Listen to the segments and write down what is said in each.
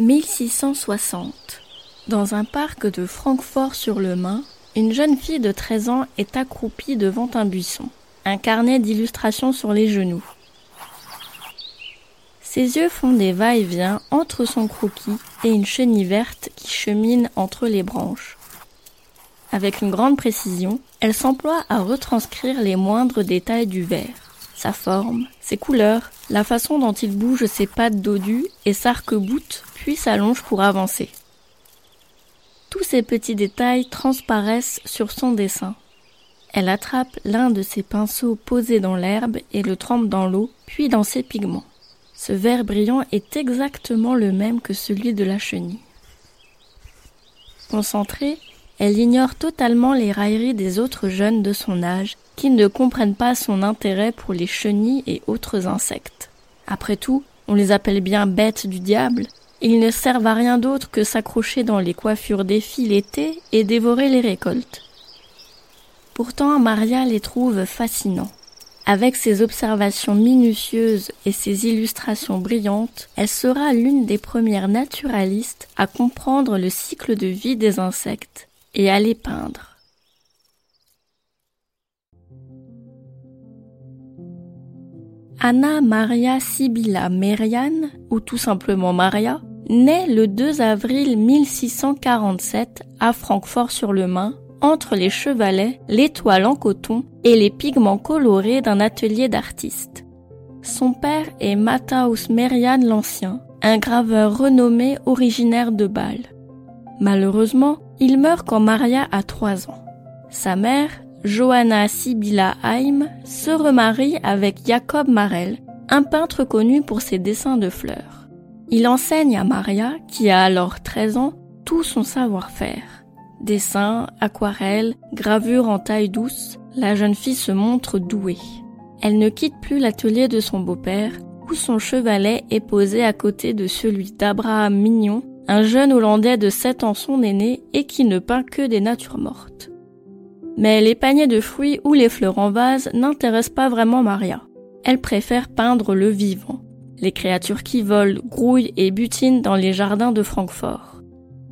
1660. Dans un parc de Francfort-sur-le-Main, une jeune fille de 13 ans est accroupie devant un buisson, un carnet d'illustrations sur les genoux. Ses yeux font des va-et-vient entre son croquis et une chenille verte qui chemine entre les branches. Avec une grande précision, elle s'emploie à retranscrire les moindres détails du verre. Sa forme, ses couleurs, la façon dont il bouge ses pattes dodues et s'arc-boute puis s'allonge pour avancer. Tous ces petits détails transparaissent sur son dessin. Elle attrape l'un de ses pinceaux posés dans l'herbe et le trempe dans l'eau, puis dans ses pigments. Ce vert brillant est exactement le même que celui de la chenille. Concentrée, elle ignore totalement les railleries des autres jeunes de son âge qui ne comprennent pas son intérêt pour les chenilles et autres insectes. Après tout, on les appelle bien bêtes du diable, ils ne servent à rien d'autre que s'accrocher dans les coiffures des filles l'été et dévorer les récoltes. Pourtant, Maria les trouve fascinants. Avec ses observations minutieuses et ses illustrations brillantes, elle sera l'une des premières naturalistes à comprendre le cycle de vie des insectes et les peindre. Anna Maria Sibylla Merian, ou tout simplement Maria, naît le 2 avril 1647 à Francfort-sur-le-Main, entre les chevalets, l'étoile en coton et les pigments colorés d'un atelier d'artiste. Son père est Matthäus Merian l'Ancien, un graveur renommé originaire de Bâle. Malheureusement, il meurt quand Maria a trois ans. Sa mère, Johanna Sibylla Heim, se remarie avec Jacob Marel, un peintre connu pour ses dessins de fleurs. Il enseigne à Maria, qui a alors 13 ans, tout son savoir-faire. Dessin, aquarelle, gravure en taille douce, la jeune fille se montre douée. Elle ne quitte plus l'atelier de son beau-père, où son chevalet est posé à côté de celui d'Abraham Mignon, un jeune Hollandais de 7 ans son aîné et qui ne peint que des natures mortes. Mais les paniers de fruits ou les fleurs en vase n'intéressent pas vraiment Maria. Elle préfère peindre le vivant les créatures qui volent, grouillent et butinent dans les jardins de Francfort.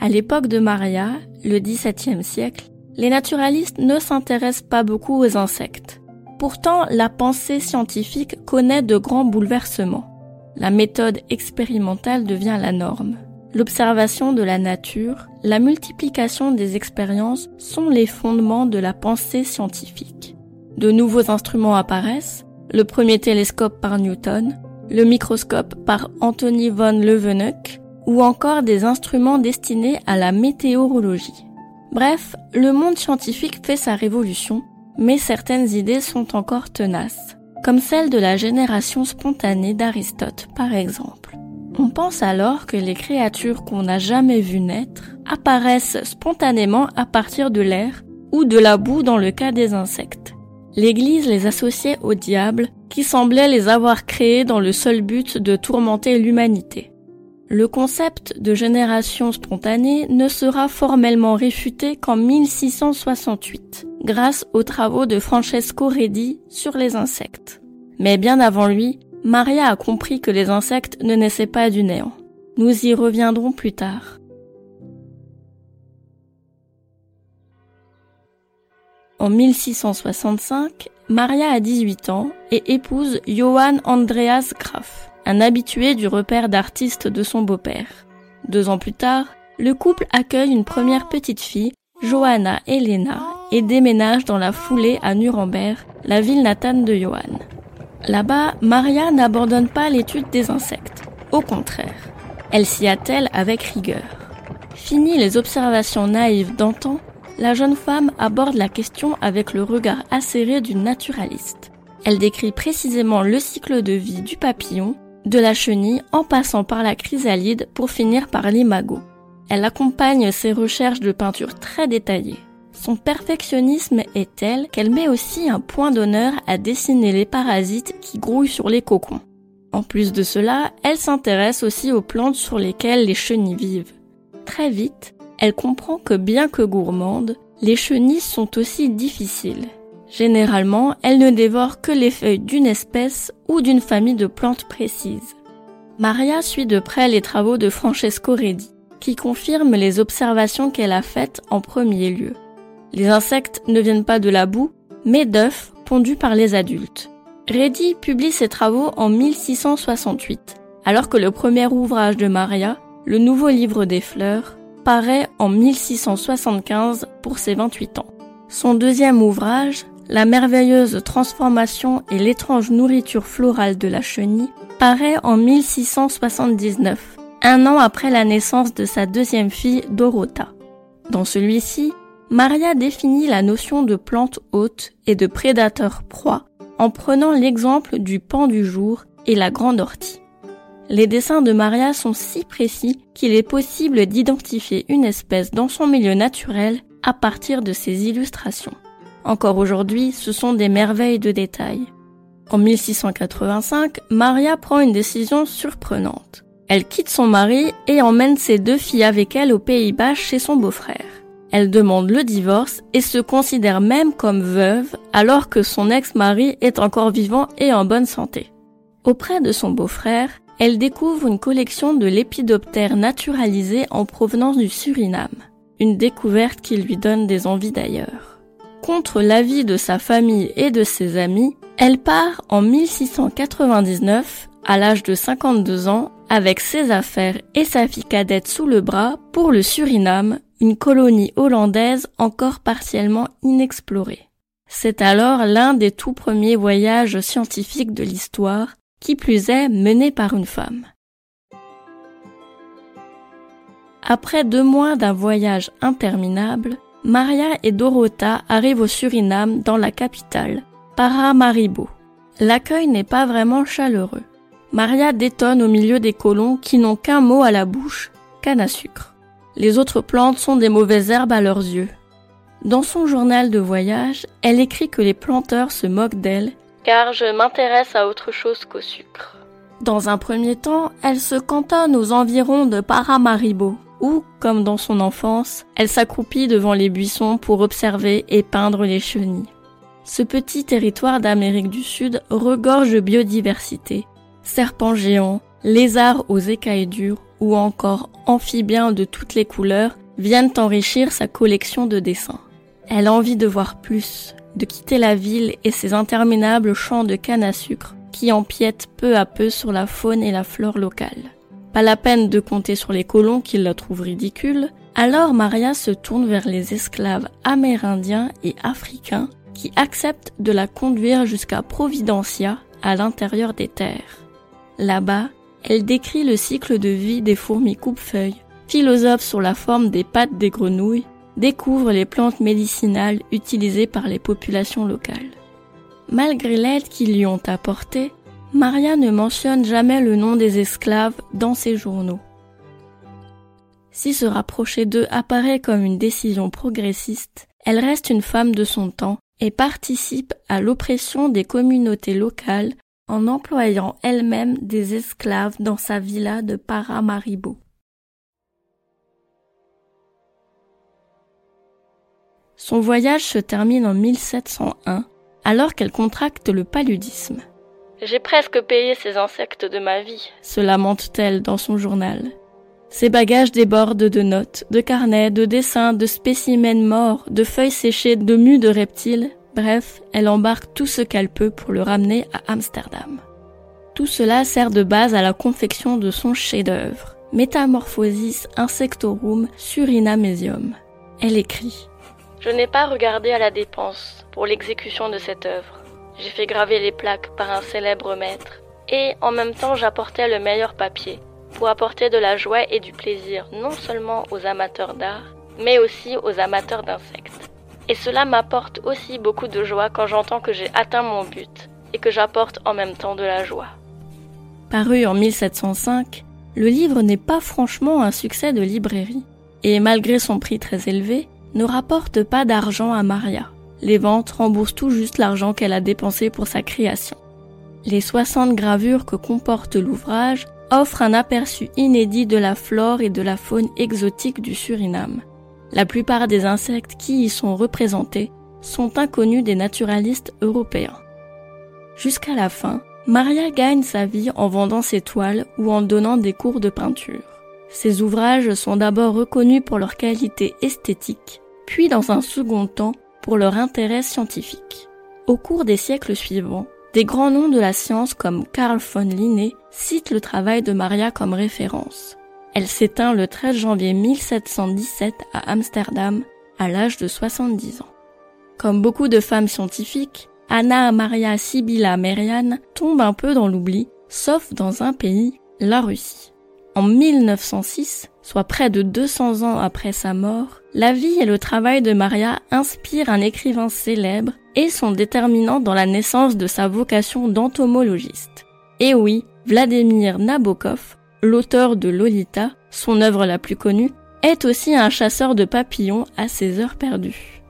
À l'époque de Maria, le XVIIe siècle, les naturalistes ne s'intéressent pas beaucoup aux insectes. Pourtant, la pensée scientifique connaît de grands bouleversements. La méthode expérimentale devient la norme. L'observation de la nature, la multiplication des expériences sont les fondements de la pensée scientifique. De nouveaux instruments apparaissent, le premier télescope par Newton, le microscope par Anthony von Leeuwenhoek ou encore des instruments destinés à la météorologie. Bref, le monde scientifique fait sa révolution, mais certaines idées sont encore tenaces, comme celle de la génération spontanée d'Aristote par exemple. On pense alors que les créatures qu'on n'a jamais vues naître apparaissent spontanément à partir de l'air ou de la boue dans le cas des insectes. L'Église les associait au diable qui semblait les avoir créés dans le seul but de tourmenter l'humanité. Le concept de génération spontanée ne sera formellement réfuté qu'en 1668, grâce aux travaux de Francesco Redi sur les insectes. Mais bien avant lui, Maria a compris que les insectes ne naissaient pas du néant. Nous y reviendrons plus tard. En 1665, Maria a 18 ans et épouse Johann Andreas Graf, un habitué du repère d'artistes de son beau-père. Deux ans plus tard, le couple accueille une première petite fille, Johanna Helena, et déménage dans la foulée à Nuremberg, la ville natale de Johann. Là-bas, Maria n'abandonne pas l'étude des insectes. Au contraire, elle s'y attelle avec rigueur. Fini les observations naïves d'antan la jeune femme aborde la question avec le regard acéré d'une naturaliste. Elle décrit précisément le cycle de vie du papillon, de la chenille en passant par la chrysalide pour finir par l'imago. Elle accompagne ses recherches de peinture très détaillées. Son perfectionnisme est tel qu'elle met aussi un point d'honneur à dessiner les parasites qui grouillent sur les cocons. En plus de cela, elle s'intéresse aussi aux plantes sur lesquelles les chenilles vivent. Très vite, elle comprend que bien que gourmandes, les chenilles sont aussi difficiles. Généralement, elles ne dévorent que les feuilles d'une espèce ou d'une famille de plantes précises. Maria suit de près les travaux de Francesco Redi, qui confirme les observations qu'elle a faites en premier lieu. Les insectes ne viennent pas de la boue, mais d'œufs pondus par les adultes. Redi publie ses travaux en 1668, alors que le premier ouvrage de Maria, le Nouveau Livre des Fleurs, paraît en 1675 pour ses 28 ans. Son deuxième ouvrage, La merveilleuse transformation et l'étrange nourriture florale de la chenille, paraît en 1679, un an après la naissance de sa deuxième fille Dorota. Dans celui-ci, Maria définit la notion de plante hôte et de prédateur proie en prenant l'exemple du pan du jour et la grande ortie. Les dessins de Maria sont si précis qu'il est possible d'identifier une espèce dans son milieu naturel à partir de ses illustrations. Encore aujourd'hui, ce sont des merveilles de détails. En 1685, Maria prend une décision surprenante. Elle quitte son mari et emmène ses deux filles avec elle aux Pays-Bas chez son beau-frère. Elle demande le divorce et se considère même comme veuve alors que son ex-mari est encore vivant et en bonne santé. Auprès de son beau-frère, elle découvre une collection de lépidoptères naturalisés en provenance du Suriname, une découverte qui lui donne des envies d'ailleurs. Contre l'avis de sa famille et de ses amis, elle part en 1699, à l'âge de 52 ans, avec ses affaires et sa fille cadette sous le bras pour le Suriname, une colonie hollandaise encore partiellement inexplorée. C'est alors l'un des tout premiers voyages scientifiques de l'histoire qui plus est menée par une femme. Après deux mois d'un voyage interminable, Maria et Dorota arrivent au Suriname dans la capitale, Paramaribo. L'accueil n'est pas vraiment chaleureux. Maria détonne au milieu des colons qui n'ont qu'un mot à la bouche, canne à sucre. Les autres plantes sont des mauvaises herbes à leurs yeux. Dans son journal de voyage, elle écrit que les planteurs se moquent d'elle car je m'intéresse à autre chose qu'au sucre. Dans un premier temps, elle se cantonne aux environs de Paramaribo, où, comme dans son enfance, elle s'accroupit devant les buissons pour observer et peindre les chenilles. Ce petit territoire d'Amérique du Sud regorge de biodiversité. Serpents géants, lézards aux écailles dures ou encore amphibiens de toutes les couleurs viennent enrichir sa collection de dessins. Elle a envie de voir plus, de quitter la ville et ses interminables champs de canne à sucre qui empiètent peu à peu sur la faune et la flore locale. Pas la peine de compter sur les colons qui la trouvent ridicule, alors Maria se tourne vers les esclaves amérindiens et africains qui acceptent de la conduire jusqu'à Providencia à l'intérieur des terres. Là-bas, elle décrit le cycle de vie des fourmis coupe-feuilles, philosophe sur la forme des pattes des grenouilles découvre les plantes médicinales utilisées par les populations locales. Malgré l'aide qu'ils lui ont apportée, Maria ne mentionne jamais le nom des esclaves dans ses journaux. Si se rapprocher d'eux apparaît comme une décision progressiste, elle reste une femme de son temps et participe à l'oppression des communautés locales en employant elle-même des esclaves dans sa villa de Paramaribo. Son voyage se termine en 1701, alors qu'elle contracte le paludisme. J'ai presque payé ces insectes de ma vie, se lamente-t-elle dans son journal. Ses bagages débordent de notes, de carnets, de dessins, de spécimens morts, de feuilles séchées, de mues de reptiles. Bref, elle embarque tout ce qu'elle peut pour le ramener à Amsterdam. Tout cela sert de base à la confection de son chef-d'œuvre, Metamorphosis Insectorum Surinamesium. Elle écrit je n'ai pas regardé à la dépense pour l'exécution de cette œuvre. J'ai fait graver les plaques par un célèbre maître et en même temps j'apportais le meilleur papier pour apporter de la joie et du plaisir non seulement aux amateurs d'art, mais aussi aux amateurs d'insectes. Et cela m'apporte aussi beaucoup de joie quand j'entends que j'ai atteint mon but et que j'apporte en même temps de la joie. Paru en 1705, le livre n'est pas franchement un succès de librairie, et malgré son prix très élevé, ne rapporte pas d'argent à Maria. Les ventes remboursent tout juste l'argent qu'elle a dépensé pour sa création. Les 60 gravures que comporte l'ouvrage offrent un aperçu inédit de la flore et de la faune exotique du Suriname. La plupart des insectes qui y sont représentés sont inconnus des naturalistes européens. Jusqu'à la fin, Maria gagne sa vie en vendant ses toiles ou en donnant des cours de peinture. Ses ouvrages sont d'abord reconnus pour leur qualité esthétique, puis dans un second temps pour leur intérêt scientifique. Au cours des siècles suivants, des grands noms de la science comme Carl von Linné citent le travail de Maria comme référence. Elle s'éteint le 13 janvier 1717 à Amsterdam à l'âge de 70 ans. Comme beaucoup de femmes scientifiques, Anna Maria Sibylla Merian tombe un peu dans l'oubli, sauf dans un pays, la Russie. En 1906, soit près de 200 ans après sa mort, la vie et le travail de Maria inspirent un écrivain célèbre et sont déterminants dans la naissance de sa vocation d'entomologiste. Et oui, Vladimir Nabokov, l'auteur de Lolita, son œuvre la plus connue, est aussi un chasseur de papillons à ses heures perdues.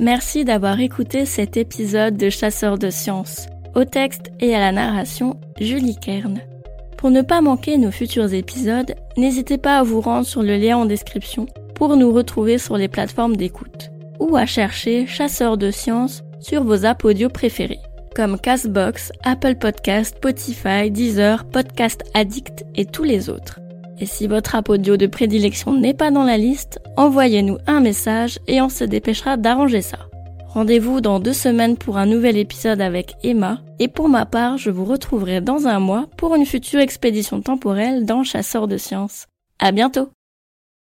Merci d'avoir écouté cet épisode de Chasseurs de sciences. Au texte et à la narration, Julie Kern. Pour ne pas manquer nos futurs épisodes, n'hésitez pas à vous rendre sur le lien en description pour nous retrouver sur les plateformes d'écoute ou à chercher Chasseurs de sciences sur vos audio préférés comme Castbox, Apple Podcast, Spotify, Deezer, Podcast Addict et tous les autres. Et si votre app audio de prédilection n'est pas dans la liste, envoyez-nous un message et on se dépêchera d'arranger ça. Rendez-vous dans deux semaines pour un nouvel épisode avec Emma, et pour ma part, je vous retrouverai dans un mois pour une future expédition temporelle dans Chasseurs de Sciences. À bientôt!